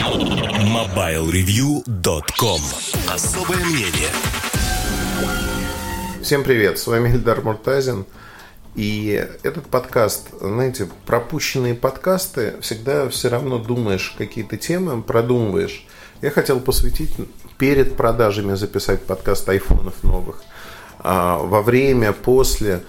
MobileReview.com Особое мнение Всем привет, с вами Эльдар Муртазин. И этот подкаст, знаете, пропущенные подкасты, всегда все равно думаешь какие-то темы, продумываешь. Я хотел посвятить перед продажами записать подкаст айфонов новых. А во время, после.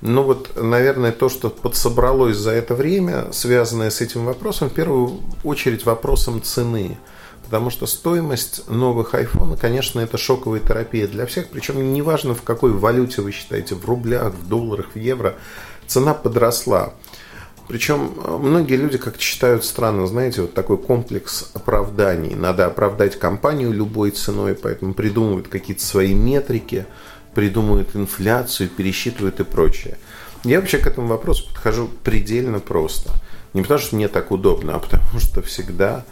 Ну вот, наверное, то, что подсобралось за это время, связанное с этим вопросом, в первую очередь вопросом цены. Потому что стоимость новых iPhone, конечно, это шоковая терапия для всех. Причем неважно, в какой валюте вы считаете, в рублях, в долларах, в евро, цена подросла. Причем многие люди как-то считают странно, знаете, вот такой комплекс оправданий. Надо оправдать компанию любой ценой, поэтому придумывают какие-то свои метрики – придумывают инфляцию, пересчитывают и прочее. Я вообще к этому вопросу подхожу предельно просто. Не потому, что мне так удобно, а потому что всегда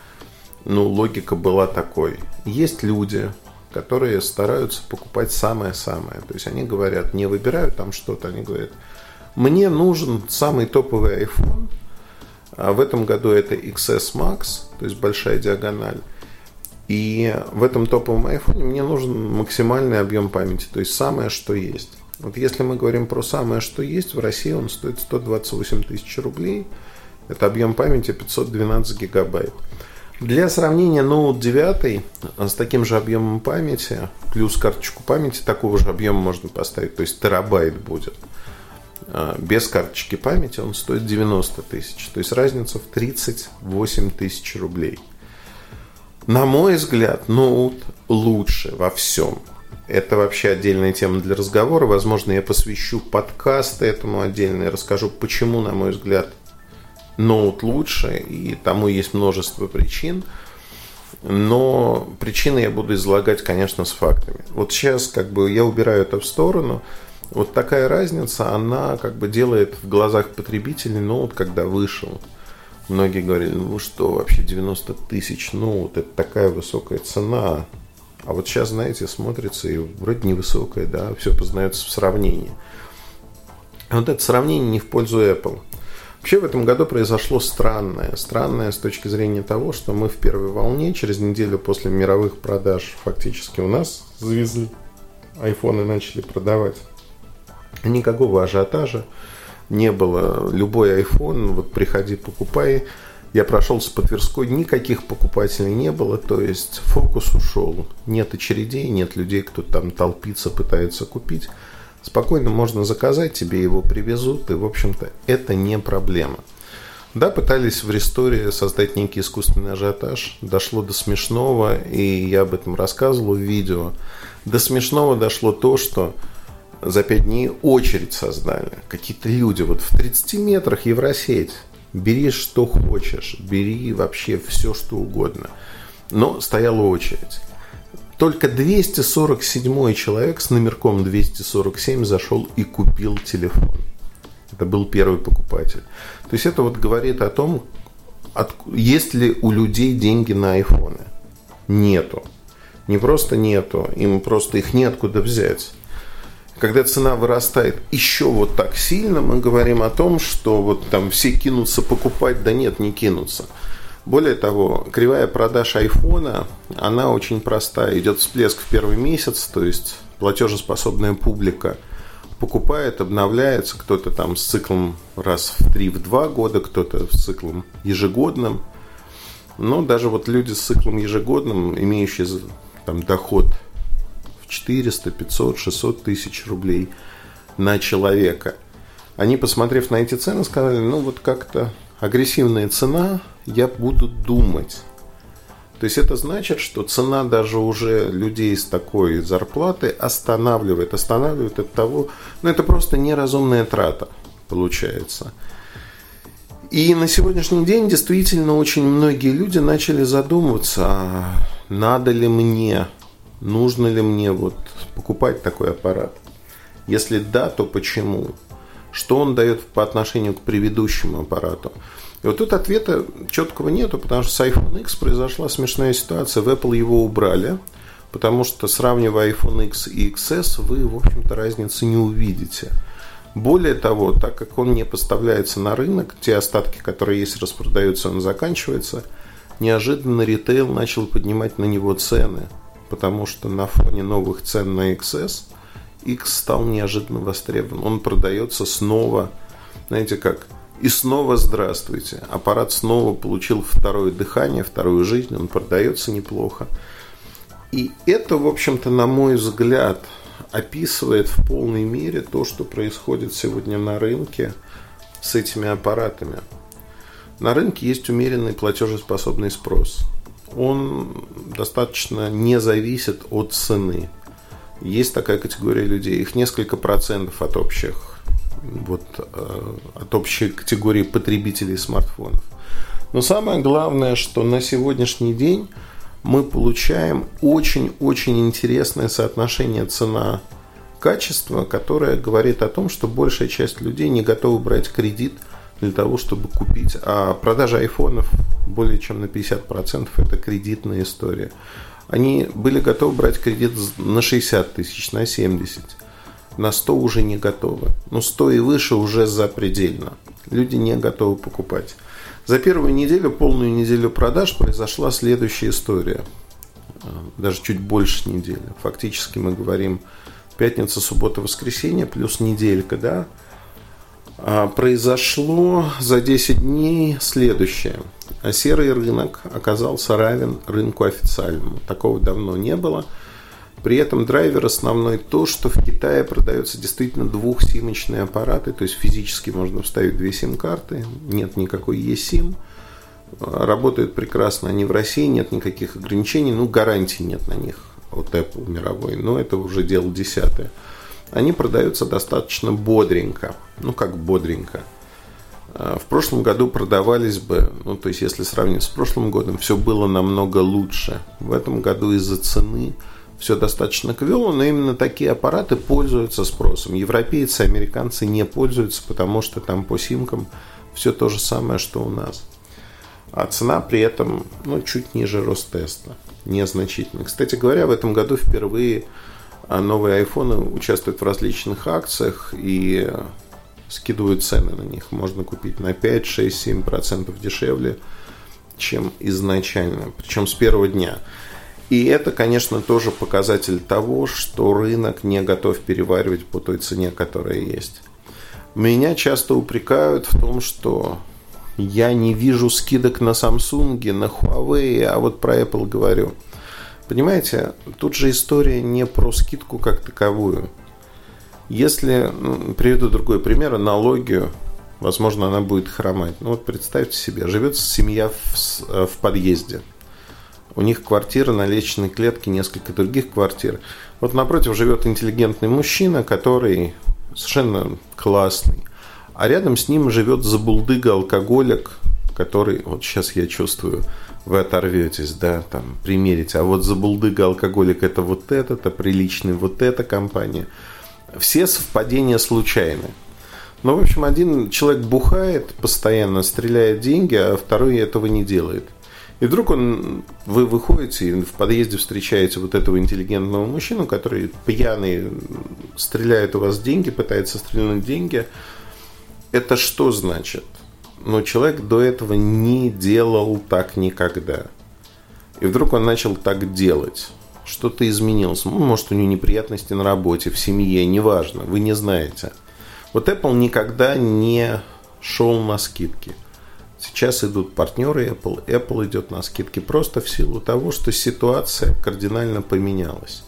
ну, логика была такой. Есть люди, которые стараются покупать самое-самое. То есть они говорят, не выбирают там что-то, они говорят, мне нужен самый топовый iPhone, а в этом году это XS Max, то есть большая диагональ. И в этом топовом iPhone мне нужен максимальный объем памяти, то есть самое, что есть. Вот если мы говорим про самое, что есть, в России он стоит 128 тысяч рублей. Это объем памяти 512 гигабайт. Для сравнения Note 9 с таким же объемом памяти, плюс карточку памяти такого же объема можно поставить, то есть терабайт будет. А, без карточки памяти он стоит 90 тысяч, то есть разница в 38 тысяч рублей – на мой взгляд, ноут лучше во всем. Это вообще отдельная тема для разговора. Возможно, я посвящу подкасты этому отдельно и расскажу, почему, на мой взгляд, ноут лучше. И тому есть множество причин. Но причины я буду излагать, конечно, с фактами. Вот сейчас как бы я убираю это в сторону. Вот такая разница, она как бы делает в глазах потребителей ноут, когда вышел – Многие говорили, ну что, вообще 90 тысяч, ну вот это такая высокая цена. А вот сейчас, знаете, смотрится и вроде невысокая, да, все познается в сравнении. А вот это сравнение не в пользу Apple. Вообще в этом году произошло странное. Странное с точки зрения того, что мы в первой волне, через неделю после мировых продаж, фактически у нас завезли, айфоны начали продавать. Никакого ажиотажа не было. Любой iPhone, вот приходи, покупай. Я прошелся по Тверской, никаких покупателей не было, то есть фокус ушел. Нет очередей, нет людей, кто там толпится, пытается купить. Спокойно можно заказать, тебе его привезут, и, в общем-то, это не проблема. Да, пытались в Ресторе создать некий искусственный ажиотаж. Дошло до смешного, и я об этом рассказывал в видео. До смешного дошло то, что за пять дней очередь создали. Какие-то люди, вот в 30 метрах Евросеть. Бери что хочешь, бери вообще все, что угодно. Но стояла очередь. Только 247 человек с номерком 247 зашел и купил телефон. Это был первый покупатель. То есть это вот говорит о том, есть ли у людей деньги на айфоны. Нету. Не просто нету, им просто их неоткуда взять когда цена вырастает еще вот так сильно, мы говорим о том, что вот там все кинутся покупать, да нет, не кинутся. Более того, кривая продаж айфона, она очень простая. Идет всплеск в первый месяц, то есть платежеспособная публика покупает, обновляется, кто-то там с циклом раз в три, в два года, кто-то с циклом ежегодным. Но даже вот люди с циклом ежегодным, имеющие там доход 400, 500, 600 тысяч рублей на человека. Они, посмотрев на эти цены, сказали, ну вот как-то агрессивная цена, я буду думать. То есть это значит, что цена даже уже людей с такой зарплаты останавливает. Останавливает от того, ну это просто неразумная трата получается. И на сегодняшний день действительно очень многие люди начали задумываться, а надо ли мне нужно ли мне вот покупать такой аппарат? Если да, то почему? Что он дает по отношению к предыдущему аппарату? И вот тут ответа четкого нету, потому что с iPhone X произошла смешная ситуация. В Apple его убрали, потому что сравнивая iPhone X и XS, вы, в общем-то, разницы не увидите. Более того, так как он не поставляется на рынок, те остатки, которые есть, распродаются, он заканчивается – неожиданно ритейл начал поднимать на него цены, потому что на фоне новых цен на XS X стал неожиданно востребован. Он продается снова, знаете как, и снова здравствуйте. Аппарат снова получил второе дыхание, вторую жизнь, он продается неплохо. И это, в общем-то, на мой взгляд, описывает в полной мере то, что происходит сегодня на рынке с этими аппаратами. На рынке есть умеренный платежеспособный спрос. Он достаточно не зависит от цены. Есть такая категория людей, их несколько процентов от общих, вот, э, от общей категории потребителей смартфонов. Но самое главное, что на сегодняшний день мы получаем очень-очень интересное соотношение цена-качество, которое говорит о том, что большая часть людей не готова брать кредит для того, чтобы купить. А продажа айфонов более чем на 50% это кредитная история. Они были готовы брать кредит на 60 тысяч, на 70. На 100 уже не готовы. Но 100 и выше уже запредельно. Люди не готовы покупать. За первую неделю, полную неделю продаж произошла следующая история. Даже чуть больше недели. Фактически мы говорим пятница, суббота, воскресенье плюс неделька, да? А произошло за 10 дней следующее – а серый рынок оказался равен рынку официальному. Такого давно не было. При этом драйвер основной то, что в Китае продаются действительно двухсимочные аппараты, то есть физически можно вставить две сим-карты, нет никакой eSIM, работают прекрасно они в России, нет никаких ограничений, ну гарантий нет на них от Apple мировой, но это уже дело десятое. Они продаются достаточно бодренько, ну как бодренько – а, в прошлом году продавались бы, ну то есть если сравнить с прошлым годом, все было намного лучше. В этом году из-за цены все достаточно квело, но именно такие аппараты пользуются спросом. Европейцы, американцы не пользуются, потому что там по симкам все то же самое, что у нас. А цена при этом ну, чуть ниже Ростеста, незначительно. Кстати говоря, в этом году впервые новые айфоны участвуют в различных акциях, и скидывают цены на них. Можно купить на 5, 6, 7 процентов дешевле, чем изначально, причем с первого дня. И это, конечно, тоже показатель того, что рынок не готов переваривать по той цене, которая есть. Меня часто упрекают в том, что я не вижу скидок на Samsung, на Huawei, а вот про Apple говорю. Понимаете, тут же история не про скидку как таковую – если, ну, приведу другой пример, аналогию, возможно, она будет хромать. Ну вот представьте себе, живет семья в, э, в подъезде. У них квартира на лестничной клетке, несколько других квартир. Вот напротив живет интеллигентный мужчина, который совершенно классный. А рядом с ним живет забулдыга алкоголик, который, вот сейчас я чувствую, вы оторветесь, да, там, примерите. А вот забулдыга алкоголик это вот этот, а приличный вот эта компания – все совпадения случайны. Ну, в общем, один человек бухает постоянно, стреляет деньги, а второй этого не делает. И вдруг он, вы выходите и в подъезде встречаете вот этого интеллигентного мужчину, который пьяный стреляет у вас деньги, пытается стрельнуть деньги. Это что значит? Ну, человек до этого не делал так никогда. И вдруг он начал так делать что-то изменилось. Ну, может, у него неприятности на работе, в семье, неважно, вы не знаете. Вот Apple никогда не шел на скидки. Сейчас идут партнеры Apple, Apple идет на скидки просто в силу того, что ситуация кардинально поменялась.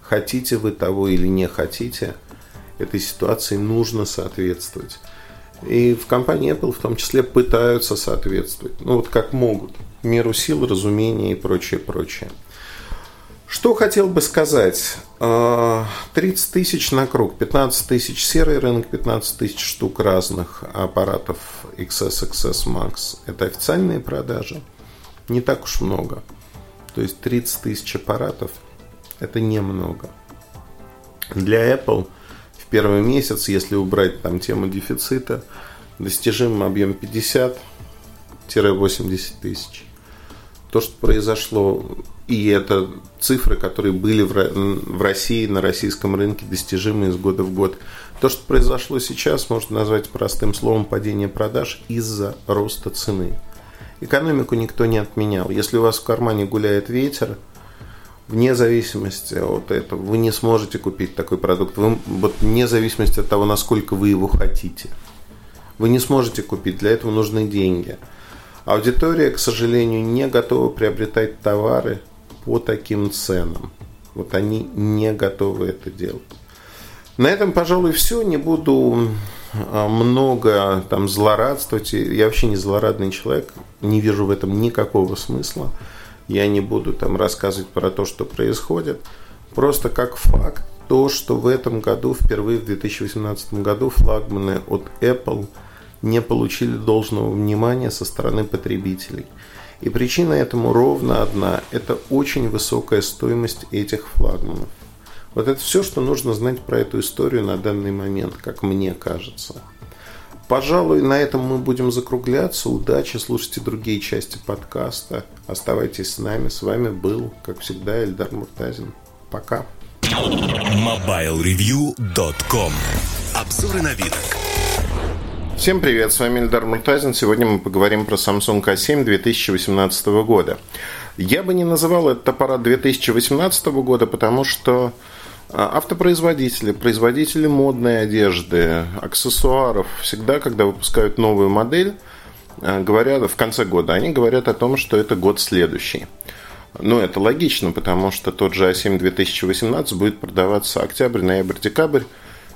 Хотите вы того или не хотите, этой ситуации нужно соответствовать. И в компании Apple в том числе пытаются соответствовать. Ну вот как могут. Меру сил, разумения и прочее, прочее. Что хотел бы сказать? 30 а, тысяч на круг, 15 тысяч серый рынок, 15 тысяч штук разных аппаратов XS, XS Max. Это официальные продажи. Не так уж много. То есть 30 тысяч аппаратов – это немного. Для Apple первый месяц, если убрать там тему дефицита, достижим объем 50-80 тысяч. То, что произошло и это цифры, которые были в России, на российском рынке, достижимы из года в год. То, что произошло сейчас, можно назвать простым словом падение продаж из-за роста цены. Экономику никто не отменял. Если у вас в кармане гуляет ветер, вне зависимости от этого, вы не сможете купить такой продукт. Вы, вот вне зависимости от того, насколько вы его хотите. Вы не сможете купить, для этого нужны деньги. Аудитория, к сожалению, не готова приобретать товары по таким ценам. Вот они не готовы это делать. На этом, пожалуй, все. Не буду а, много там злорадствовать. Я вообще не злорадный человек. Не вижу в этом никакого смысла. Я не буду там рассказывать про то, что происходит. Просто как факт, то, что в этом году, впервые в 2018 году, флагманы от Apple не получили должного внимания со стороны потребителей. И причина этому ровно одна – это очень высокая стоимость этих флагманов. Вот это все, что нужно знать про эту историю на данный момент, как мне кажется. Пожалуй, на этом мы будем закругляться. Удачи, слушайте другие части подкаста. Оставайтесь с нами. С вами был, как всегда, Эльдар Муртазин. Пока. MobileReview.com Обзоры на вид. Всем привет, с вами Эльдар Муртазин. Сегодня мы поговорим про Samsung A7 2018 года. Я бы не называл этот аппарат 2018 года, потому что автопроизводители, производители модной одежды, аксессуаров, всегда, когда выпускают новую модель, а, говорят в конце года, они говорят о том, что это год следующий. Ну, это логично, потому что тот же А7 2018 будет продаваться октябрь, ноябрь, декабрь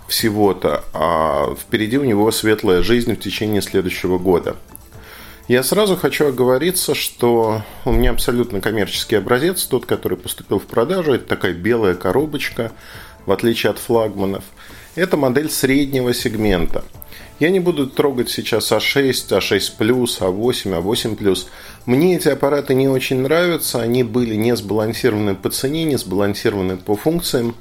всего-то, а впереди у него светлая жизнь в течение следующего года. Я сразу хочу оговориться, что у меня абсолютно коммерческий образец, тот, который поступил в продажу, это такая белая коробочка, в отличие от флагманов. Это модель среднего сегмента. Я не буду трогать сейчас А6, А6+, А8, А8+. Мне эти аппараты не очень нравятся, они были не сбалансированы по цене, не сбалансированы по функциям.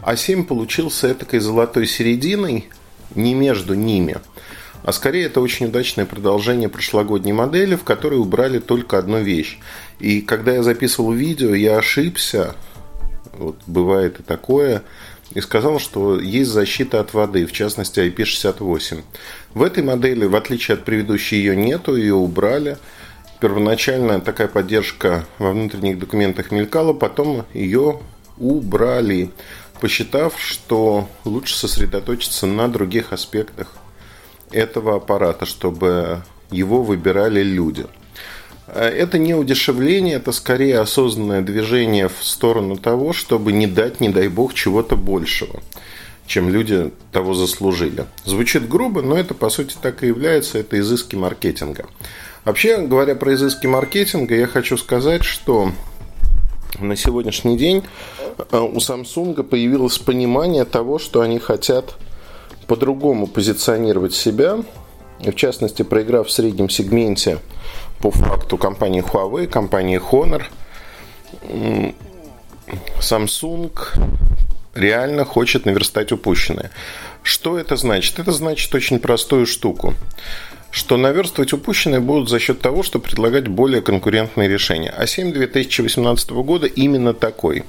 А7 получился этакой золотой серединой, не между ними, а скорее это очень удачное продолжение прошлогодней модели, в которой убрали только одну вещь. И когда я записывал видео, я ошибся, вот бывает и такое, и сказал, что есть защита от воды, в частности IP68. В этой модели, в отличие от предыдущей, ее нету, ее убрали. Первоначально такая поддержка во внутренних документах мелькала, потом ее убрали посчитав, что лучше сосредоточиться на других аспектах этого аппарата, чтобы его выбирали люди. Это не удешевление, это скорее осознанное движение в сторону того, чтобы не дать, не дай бог, чего-то большего, чем люди того заслужили. Звучит грубо, но это по сути так и является, это изыски маркетинга. Вообще, говоря про изыски маркетинга, я хочу сказать, что на сегодняшний день э, у Samsung появилось понимание того, что они хотят по-другому позиционировать себя, в частности, проиграв в среднем сегменте по факту компании Huawei, компании Honor, Samsung реально хочет наверстать упущенное. Что это значит? Это значит очень простую штуку что наверстывать упущенные будут за счет того, что предлагать более конкурентные решения. А 7 2018 года именно такой.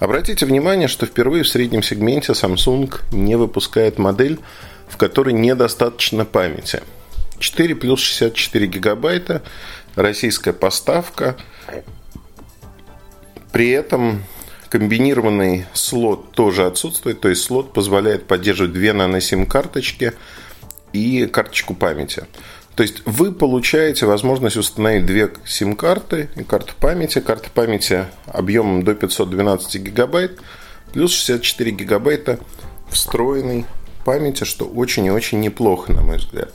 Обратите внимание, что впервые в среднем сегменте Samsung не выпускает модель, в которой недостаточно памяти. 4 плюс 64 гигабайта, российская поставка. При этом комбинированный слот тоже отсутствует, то есть слот позволяет поддерживать две нано-сим-карточки – и карточку памяти. То есть вы получаете возможность установить две сим-карты и карту памяти. Карта памяти объемом до 512 гигабайт, плюс 64 гигабайта встроенной памяти, что очень и очень неплохо, на мой взгляд.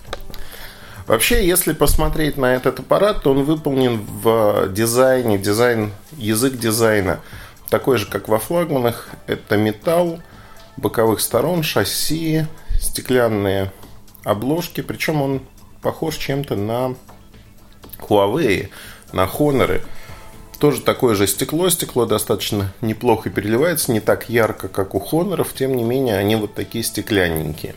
Вообще, если посмотреть на этот аппарат, то он выполнен в дизайне, дизайн, язык дизайна такой же, как во флагманах. Это металл боковых сторон, шасси, стеклянные обложки, причем он похож чем-то на Huawei, на Honor. Тоже такое же стекло, стекло достаточно неплохо переливается, не так ярко, как у Honor, тем не менее они вот такие стеклянненькие.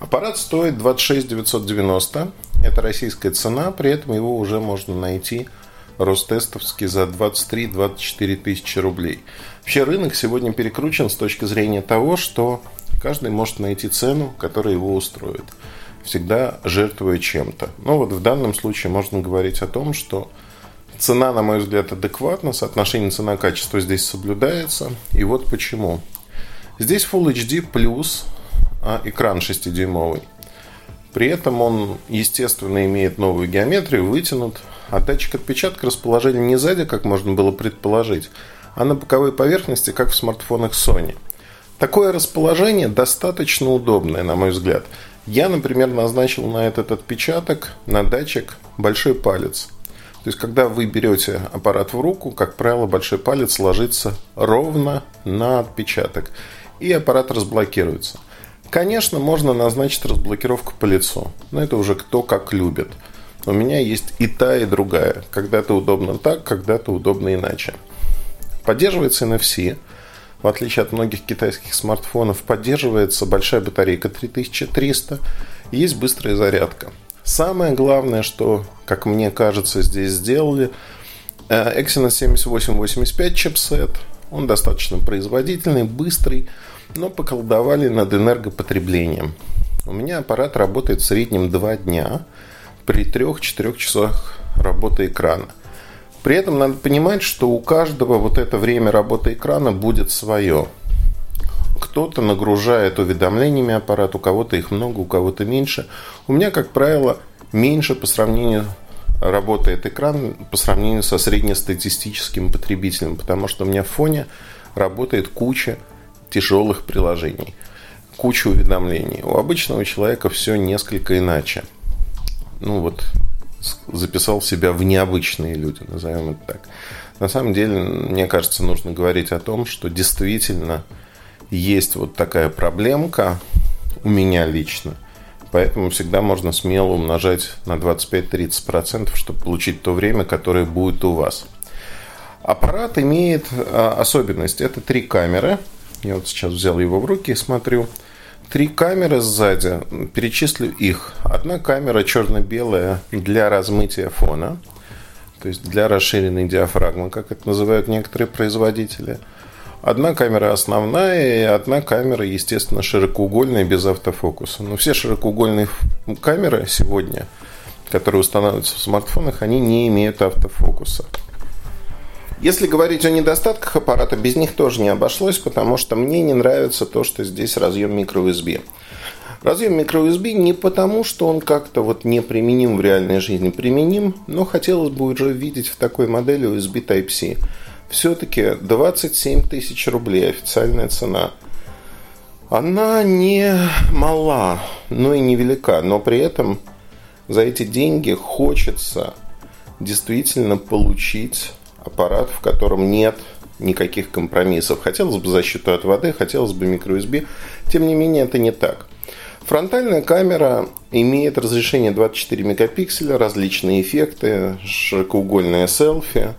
Аппарат стоит 26 990, это российская цена, при этом его уже можно найти Ростестовский за 23-24 тысячи рублей. Вообще рынок сегодня перекручен с точки зрения того, что каждый может найти цену, которая его устроит. всегда жертвуя чем-то. Ну вот в данном случае можно говорить о том, что цена, на мой взгляд, адекватна, соотношение цена-качество здесь соблюдается. И вот почему. Здесь Full HD плюс а экран 6-дюймовый. При этом он, естественно, имеет новую геометрию, вытянут, а датчик отпечатка расположен не сзади, как можно было предположить, а на боковой поверхности, как в смартфонах Sony. Такое расположение достаточно удобное, на мой взгляд. Я, например, назначил на этот отпечаток, на датчик, большой палец. То есть, когда вы берете аппарат в руку, как правило, большой палец ложится ровно на отпечаток, и аппарат разблокируется. Конечно, можно назначить разблокировку по лицу, но это уже кто как любит. У меня есть и та, и другая. Когда-то удобно так, когда-то удобно иначе. Поддерживается NFC. В отличие от многих китайских смартфонов, поддерживается большая батарейка 3300. Есть быстрая зарядка. Самое главное, что, как мне кажется, здесь сделали, э, Exynos 7885 чипсет. Он достаточно производительный, быстрый но поколдовали над энергопотреблением. У меня аппарат работает в среднем 2 дня при 3-4 часах работы экрана. При этом надо понимать, что у каждого вот это время работы экрана будет свое. Кто-то нагружает уведомлениями аппарат, у кого-то их много, у кого-то меньше. У меня, как правило, меньше по сравнению работает экран по сравнению со среднестатистическим потребителем, потому что у меня в фоне работает куча тяжелых приложений, куча уведомлений. У обычного человека все несколько иначе. Ну вот, записал себя в необычные люди, назовем это так. На самом деле, мне кажется, нужно говорить о том, что действительно есть вот такая проблемка у меня лично. Поэтому всегда можно смело умножать на 25-30%, чтобы получить то время, которое будет у вас. Аппарат имеет а, особенность. Это три камеры – я вот сейчас взял его в руки и смотрю. Три камеры сзади, перечислю их. Одна камера черно-белая для размытия фона, то есть для расширенной диафрагмы, как это называют некоторые производители. Одна камера основная и одна камера, естественно, широкоугольная без автофокуса. Но все широкоугольные камеры сегодня, которые устанавливаются в смартфонах, они не имеют автофокуса. Если говорить о недостатках аппарата, без них тоже не обошлось, потому что мне не нравится то, что здесь разъем microUSB. Разъем microUSB не потому, что он как-то вот не применим в реальной жизни, применим, но хотелось бы уже видеть в такой модели USB Type-C. Все-таки 27 тысяч рублей официальная цена. Она не мала, но и не велика, но при этом за эти деньги хочется действительно получить аппарат, в котором нет никаких компромиссов. Хотелось бы защиту от воды, хотелось бы microUSB. Тем не менее, это не так. Фронтальная камера имеет разрешение 24 мегапикселя, различные эффекты, широкоугольные селфи,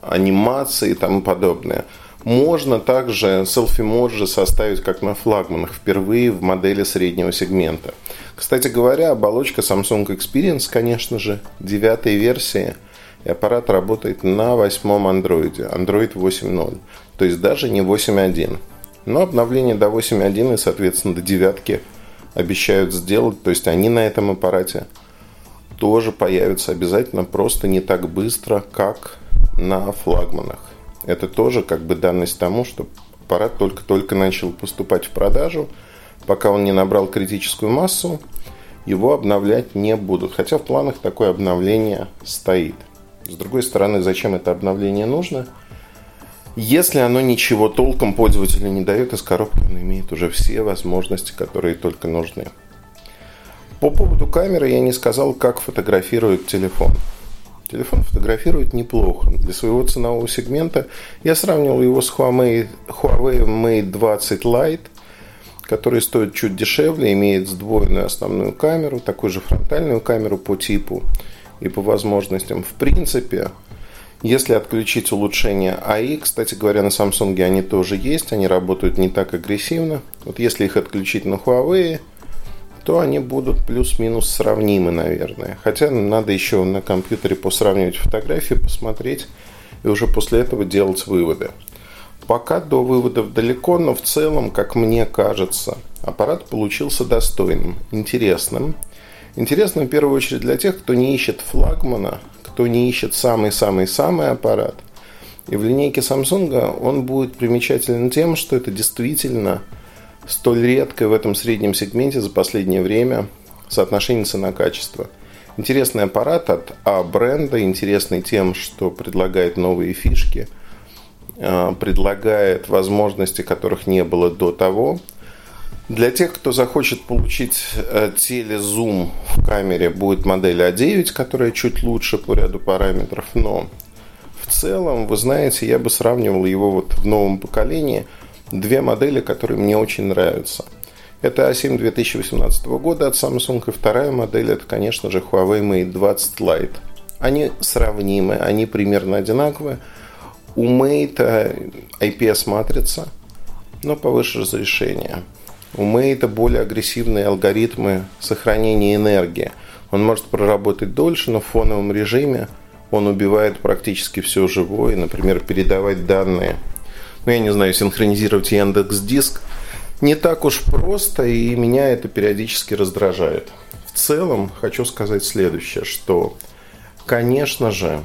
анимации и тому подобное. Можно также селфи-моджи составить как на флагманах, впервые в модели среднего сегмента. Кстати говоря, оболочка Samsung Experience, конечно же, девятой версии – и аппарат работает на восьмом андроиде, Android 8.0, то есть даже не 8.1. Но обновление до 8.1 и, соответственно, до девятки обещают сделать, то есть они на этом аппарате тоже появятся обязательно, просто не так быстро, как на флагманах. Это тоже как бы данность тому, что аппарат только-только начал поступать в продажу, пока он не набрал критическую массу, его обновлять не будут. Хотя в планах такое обновление стоит. С другой стороны, зачем это обновление нужно? Если оно ничего толком пользователю не дает, из коробки он имеет уже все возможности, которые только нужны. По поводу камеры я не сказал, как фотографирует телефон. Телефон фотографирует неплохо. Для своего ценового сегмента я сравнивал его с Huawei, Huawei Mate 20 Lite, который стоит чуть дешевле, имеет сдвоенную основную камеру, такую же фронтальную камеру по типу и по возможностям. В принципе, если отключить улучшение АИ, кстати говоря, на Samsung они тоже есть, они работают не так агрессивно. Вот если их отключить на Huawei, то они будут плюс-минус сравнимы, наверное. Хотя надо еще на компьютере посравнивать фотографии, посмотреть и уже после этого делать выводы. Пока до выводов далеко, но в целом, как мне кажется, Аппарат получился достойным, интересным. Интересным в первую очередь для тех, кто не ищет флагмана, кто не ищет самый-самый-самый аппарат. И в линейке Samsung он будет примечателен тем, что это действительно столь редкое в этом среднем сегменте за последнее время соотношение цена-качество. Интересный аппарат от А бренда, интересный тем, что предлагает новые фишки, а, предлагает возможности, которых не было до того. Для тех, кто захочет получить э, телезум в камере, будет модель А9, которая чуть лучше по ряду параметров, но в целом, вы знаете, я бы сравнивал его вот в новом поколении – две модели, которые мне очень нравятся. Это A7 2018 года от Samsung, и вторая модель это, конечно же, Huawei Mate 20 Lite. Они сравнимы, они примерно одинаковые. У Mate IPS-матрица, но повыше разрешения. У Mate более агрессивные алгоритмы сохранения энергии. Он может проработать дольше, но в фоновом режиме он убивает практически все живое, например, передавать данные ну, я не знаю, синхронизировать Яндекс Диск, не так уж просто, и меня это периодически раздражает. В целом, хочу сказать следующее, что, конечно же,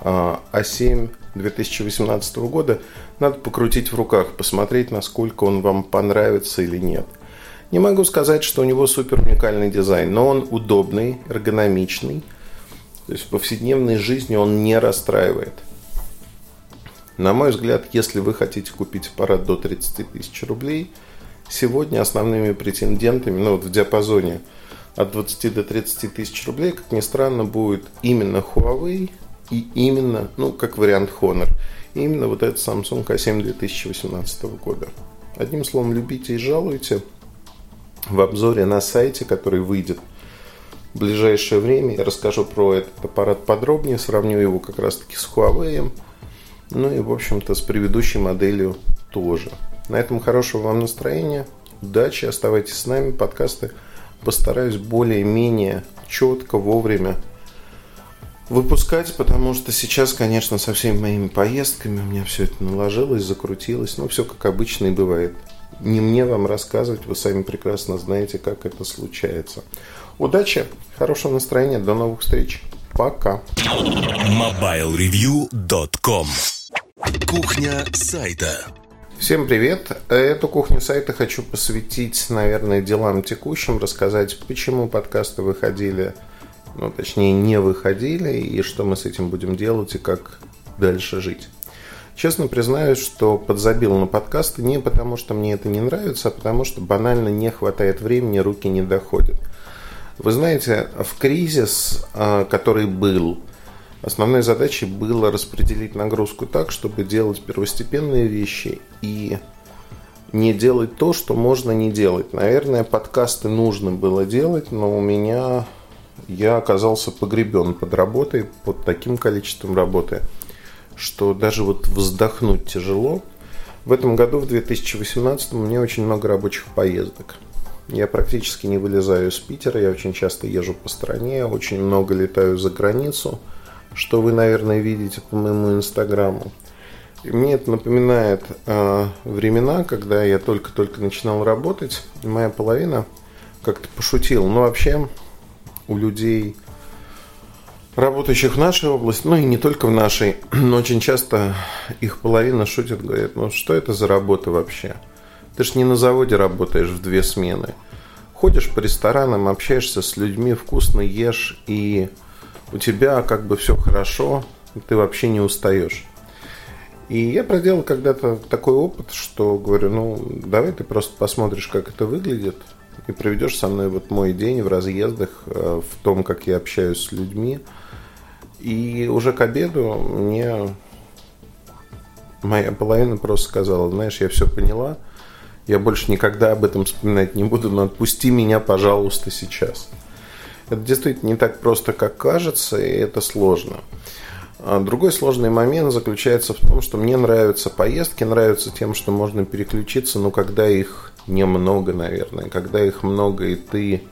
А7 2018 года надо покрутить в руках, посмотреть, насколько он вам понравится или нет. Не могу сказать, что у него супер уникальный дизайн, но он удобный, эргономичный. То есть в повседневной жизни он не расстраивает – на мой взгляд, если вы хотите купить аппарат до 30 тысяч рублей, сегодня основными претендентами, ну вот в диапазоне от 20 до 30 тысяч рублей, как ни странно, будет именно Huawei и именно, ну, как вариант Honor, именно вот этот Samsung A7 2018 года. Одним словом, любите и жалуйте. В обзоре на сайте, который выйдет в ближайшее время, я расскажу про этот аппарат подробнее, сравню его как раз-таки с Huawei – ну и, в общем-то, с предыдущей моделью тоже. На этом хорошего вам настроения. Удачи, оставайтесь с нами. Подкасты постараюсь более-менее четко, вовремя выпускать, потому что сейчас, конечно, со всеми моими поездками у меня все это наложилось, закрутилось. Ну, все как обычно и бывает. Не мне вам рассказывать, вы сами прекрасно знаете, как это случается. Удачи, хорошего настроения, до новых встреч. Пока. MobileReview.com Кухня сайта. Всем привет! Эту кухню сайта хочу посвятить, наверное, делам текущим, рассказать, почему подкасты выходили, ну, точнее, не выходили, и что мы с этим будем делать, и как дальше жить. Честно признаюсь, что подзабил на подкасты не потому, что мне это не нравится, а потому что банально не хватает времени, руки не доходят. Вы знаете, в кризис, а, который был, Основной задачей было распределить нагрузку так, чтобы делать первостепенные вещи и не делать то, что можно не делать. Наверное, подкасты нужно было делать, но у меня я оказался погребен под работой, под таким количеством работы, что даже вот вздохнуть тяжело. В этом году, в 2018, у меня очень много рабочих поездок. Я практически не вылезаю из Питера, я очень часто езжу по стране, очень много летаю за границу – что вы, наверное, видите по моему инстаграму. И мне это напоминает э, времена, когда я только-только начинал работать. И моя половина как-то пошутила. Ну, вообще, у людей, работающих в нашей области, ну и не только в нашей, но очень часто их половина шутит, говорит, ну что это за работа вообще? Ты ж не на заводе работаешь в две смены. Ходишь по ресторанам, общаешься с людьми, вкусно ешь и у тебя как бы все хорошо, ты вообще не устаешь. И я проделал когда-то такой опыт, что говорю, ну, давай ты просто посмотришь, как это выглядит, и проведешь со мной вот мой день в разъездах, э, в том, как я общаюсь с людьми. И уже к обеду мне моя половина просто сказала, знаешь, я все поняла, я больше никогда об этом вспоминать не буду, но отпусти меня, пожалуйста, сейчас. Это действительно не так просто, как кажется, и это сложно. А другой сложный момент заключается в том, что мне нравятся поездки, нравятся тем, что можно переключиться, но когда их немного, наверное, когда их много и ты...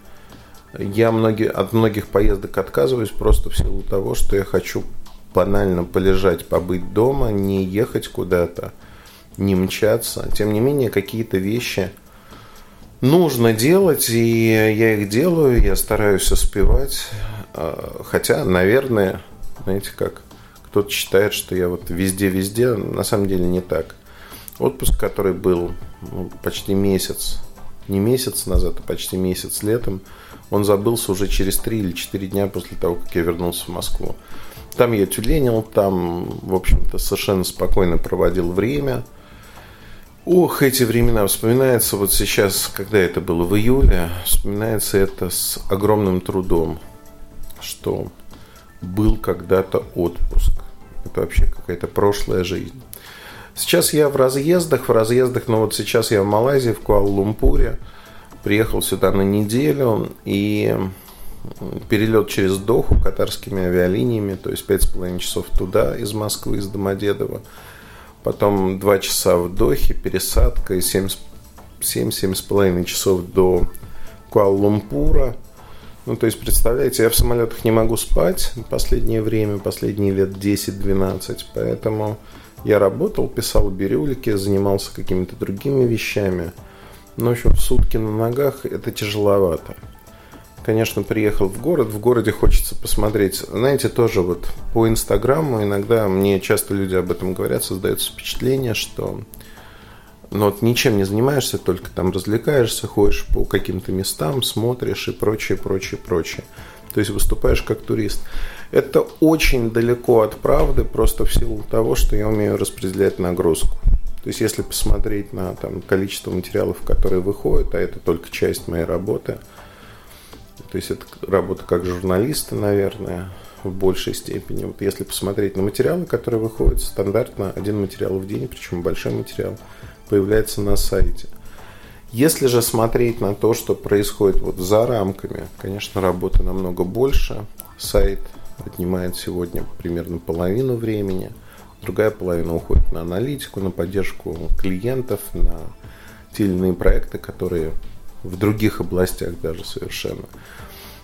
Я многие, от многих поездок отказываюсь просто в силу того, что я хочу банально полежать, побыть дома, не ехать куда-то, не мчаться. Тем не менее, какие-то вещи нужно делать, и я их делаю, я стараюсь успевать. А, хотя, наверное, знаете как, кто-то считает, что я вот везде-везде, на самом деле не так. Отпуск, который был ну, почти месяц, не месяц назад, а почти месяц летом, он забылся уже через три или четыре дня после того, как я вернулся в Москву. Там я тюленил, там, в общем-то, совершенно спокойно проводил время. Ох, эти времена вспоминается вот сейчас, когда это было в июле, вспоминается это с огромным трудом, что был когда-то отпуск. Это вообще какая-то прошлая жизнь. Сейчас я в разъездах, в разъездах, но вот сейчас я в Малайзии, в Куала-Лумпуре. Приехал сюда на неделю и перелет через Доху катарскими авиалиниями, то есть 5,5 часов туда из Москвы, из Домодедово. Потом 2 часа в Дохе, пересадка и 7-7,5 часов до Куала-Лумпура. Ну, то есть, представляете, я в самолетах не могу спать последнее время, последние лет 10-12, поэтому я работал, писал бирюлики, занимался какими-то другими вещами. Но, в общем, в сутки на ногах это тяжеловато. Конечно, приехал в город, в городе хочется посмотреть. Знаете, тоже вот по Инстаграму иногда мне часто люди об этом говорят, создается впечатление, что ну, вот ничем не занимаешься, только там развлекаешься, ходишь по каким-то местам, смотришь и прочее, прочее, прочее. То есть выступаешь как турист. Это очень далеко от правды, просто в силу того, что я умею распределять нагрузку. То есть, если посмотреть на там, количество материалов, которые выходят, а это только часть моей работы, то есть это работа как журналиста, наверное, в большей степени. Вот если посмотреть на материалы, которые выходят, стандартно один материал в день, причем большой материал, появляется на сайте. Если же смотреть на то, что происходит вот за рамками, конечно, работы намного больше. Сайт отнимает сегодня примерно половину времени. Другая половина уходит на аналитику, на поддержку клиентов, на те или иные проекты, которые в других областях даже совершенно.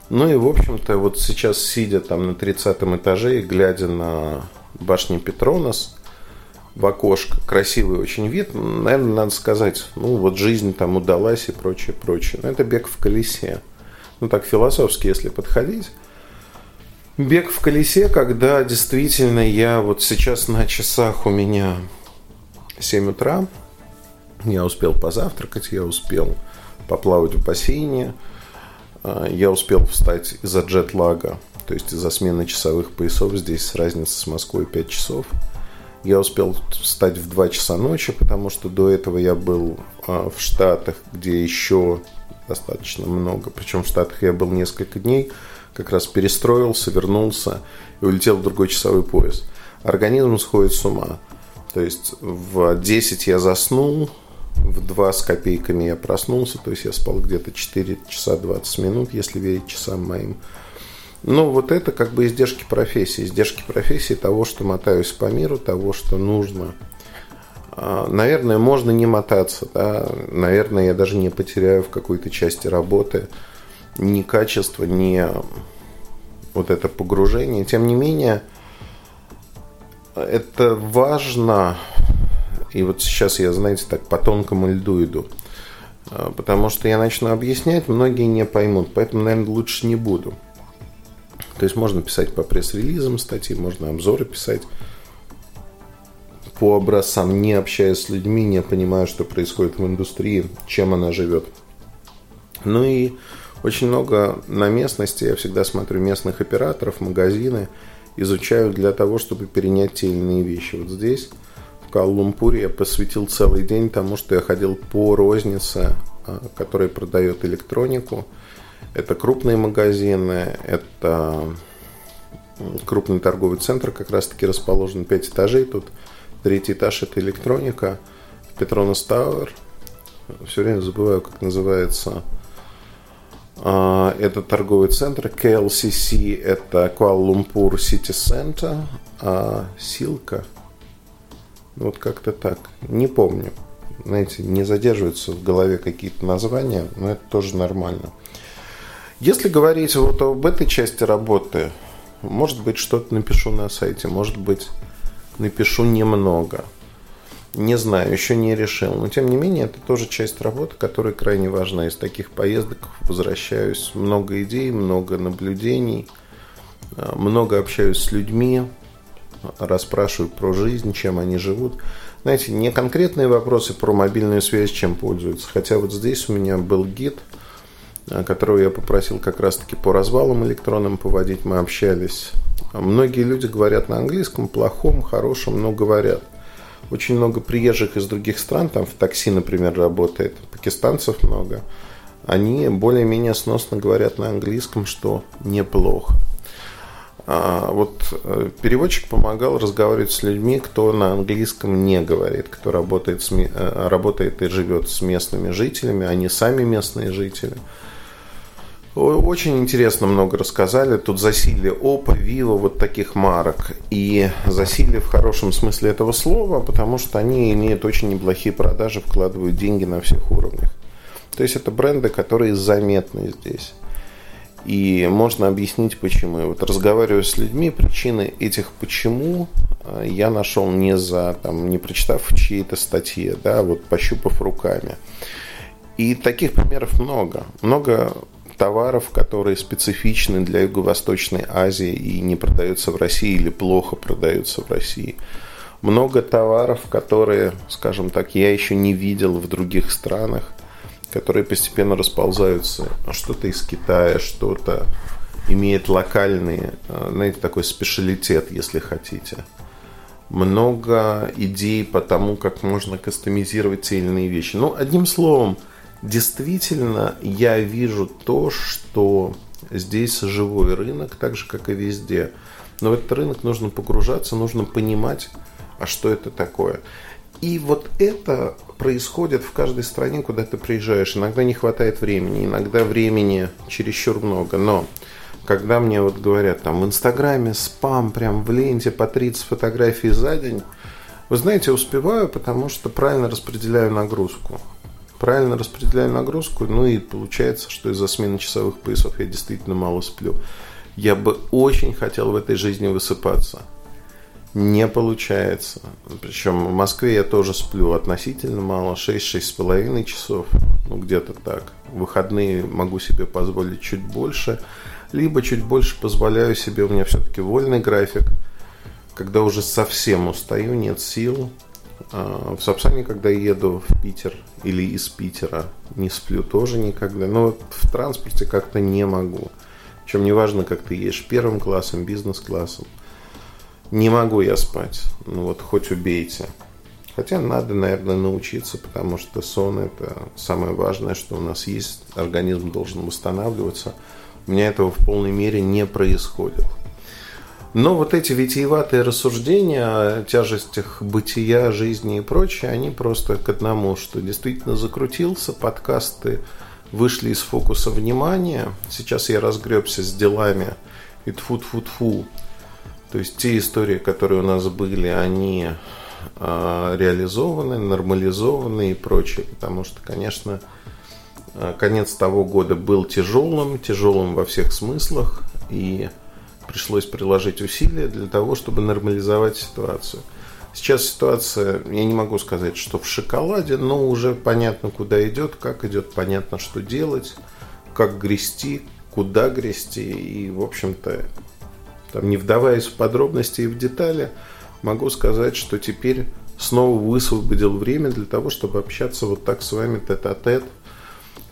Ну и, в общем-то, вот сейчас, сидя там на 30 этаже и глядя на башню Петронос в окошко, красивый очень вид, наверное, надо сказать, ну вот жизнь там удалась и прочее, прочее. Но это бег в колесе. Ну так философски, если подходить. Бег в колесе, когда действительно я вот сейчас на часах у меня 7 утра, я успел позавтракать, я успел поплавать в бассейне, а, я успел встать из-за джетлага, то есть из-за смены часовых поясов, здесь разница с Москвой 5 часов. Я успел встать в 2 часа ночи, потому что до этого я был а, в Штатах, где еще достаточно много, причем в Штатах я был несколько дней – как раз перестроился, вернулся и улетел в другой часовой пояс. Организм сходит с ума. То есть в 10 я заснул, в 2 с копейками я проснулся, то есть я спал где-то 4 часа 20 минут, если верить часам моим. Ну, вот это как бы издержки профессии. Издержки профессии того, что мотаюсь по миру, того, что нужно. А, наверное, можно не мотаться, да? Наверное, я даже не потеряю в какой-то части работы ни качество, ни вот это погружение. Тем не менее, это важно. И вот сейчас я, знаете, так по тонкому льду иду. А, потому что я начну объяснять, многие не поймут. Поэтому, наверное, лучше не буду. То есть можно писать по пресс-релизам статьи, можно обзоры писать по образцам, не общаясь с людьми, не понимая, что происходит в индустрии, чем она живет. Ну и очень много на местности, я всегда смотрю местных операторов, магазины, изучаю для того, чтобы перенять те или иные вещи. Вот здесь, в Каулумпуре, я посвятил целый день тому, что я ходил по рознице, а, которая продает электронику. Это крупные магазины, это крупный торговый центр, как раз таки расположен 5 этажей. Тут третий этаж это электроника. Петронас Тауэр. Все время забываю, как называется это торговый центр. KLCC – это Kuala-Lumpur City Center. А Силка – вот как-то так. Не помню. Знаете, не задерживаются в голове какие-то названия, но это тоже нормально. Если говорить вот об этой части работы, может быть, что-то напишу на сайте, может быть, напишу немного. Не знаю, еще не решил. Но тем не менее, это тоже часть работы, которая крайне важна. Из таких поездок возвращаюсь. Много идей, много наблюдений, а, много общаюсь с людьми, расспрашиваю про жизнь, чем они живут. Знаете, не конкретные вопросы про мобильную связь, чем пользуются. Хотя вот здесь у меня был гид, а, которого я попросил как раз-таки по развалам электронным поводить. Мы общались. Многие люди говорят на английском, плохом, хорошем, но говорят – очень много приезжих из других стран, там в такси, например, работает, пакистанцев много. Они более-менее сносно говорят на английском, что неплохо. А вот э, переводчик помогал разговаривать с людьми, кто на английском не говорит, кто работает, э, работает и живет с местными жителями, они сами местные жители. Очень интересно много рассказали. Тут засилие Опа, Вива, вот таких марок. И засилие в хорошем смысле этого слова, потому что они имеют очень неплохие продажи, вкладывают деньги на всех уровнях. То есть это бренды, которые заметны здесь. И можно объяснить почему. И вот разговариваю с людьми, причины этих почему я нашел не за, там, не прочитав чьей-то статье, да, вот пощупав руками. И таких примеров много. Много товаров, которые специфичны для Юго-Восточной Азии и не продаются в России или плохо продаются в России. Много товаров, которые, скажем так, я еще не видел в других странах, которые постепенно расползаются. Что-то из Китая, что-то имеет локальный, э, знаете, такой специалитет, если хотите. Много идей по тому, как можно кастомизировать те или иные вещи. Ну, одним словом, действительно я вижу то, что здесь живой рынок, так же, как и везде. Но в этот рынок нужно погружаться, нужно понимать, а что это такое. И вот это происходит в каждой стране, куда ты приезжаешь. Иногда не хватает времени, иногда времени чересчур много. Но когда мне вот говорят, там в Инстаграме спам прям в ленте по 30 фотографий за день, вы знаете, успеваю, потому что правильно распределяю нагрузку правильно распределяю нагрузку, ну и получается, что из-за смены часовых поясов я действительно мало сплю. Я бы очень хотел в этой жизни высыпаться. Не получается. Причем в Москве я тоже сплю относительно мало, 6-6,5 часов, ну где-то так. В выходные могу себе позволить чуть больше, либо чуть больше позволяю себе, у меня все-таки вольный график, когда уже совсем устаю, нет сил, в Сапсане, когда еду в Питер или из Питера, не сплю тоже никогда. Но в транспорте как-то не могу. Причем неважно, как ты едешь, первым классом, бизнес-классом. Не могу я спать. Ну вот хоть убейте. Хотя надо, наверное, научиться, потому что сон это самое важное, что у нас есть. Организм должен восстанавливаться. У меня этого в полной мере не происходит. Но вот эти витиеватые рассуждения о тяжестях бытия, жизни и прочее, они просто к одному, что действительно закрутился, подкасты вышли из фокуса внимания. Сейчас я разгребся с делами и тфу тфу тфу То есть те истории, которые у нас были, они э, реализованы, нормализованы и прочее. Потому что, конечно, а, конец того года был тяжелым, тяжелым во всех смыслах. И пришлось приложить усилия для того, чтобы нормализовать ситуацию. Сейчас ситуация, я не могу сказать, что в шоколаде, но уже понятно, куда идет, как идет, понятно, что делать, как грести, куда грести. И, в общем-то, там, не вдаваясь в подробности и в детали, могу сказать, что теперь снова высвободил время для того, чтобы общаться вот так с вами тет-а-тет, -тет,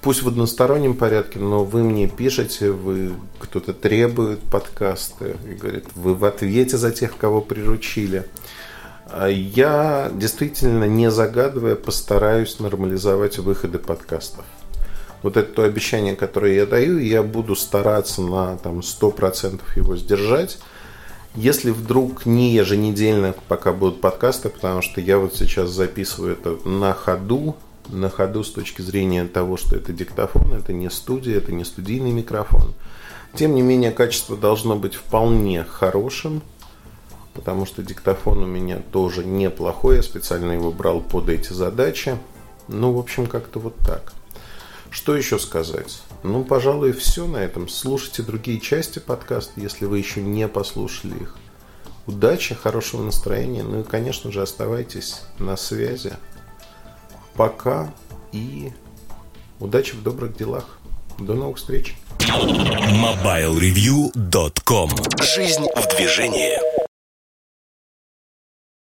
пусть в одностороннем порядке, но вы мне пишете, вы кто-то требует подкасты и говорит, вы в ответе за тех, кого приручили. А я действительно, не загадывая, постараюсь нормализовать выходы подкастов. Вот это то обещание, которое я даю, я буду стараться на там, 100% его сдержать. Если вдруг не еженедельно пока будут подкасты, потому что я вот сейчас записываю это на ходу, на ходу с точки зрения того, что это диктофон, это не студия, это не студийный микрофон. Тем не менее, качество должно быть вполне хорошим, потому что диктофон у меня тоже неплохой, я специально его брал под эти задачи. Ну, в общем, как-то вот так. Что еще сказать? Ну, пожалуй, все на этом. Слушайте другие части подкаста, если вы еще не послушали их. удачи, хорошего настроения. Ну и, конечно же, оставайтесь на связи. Пока и удачи в добрых делах. До новых встреч. MobileReview.com Жизнь в движении.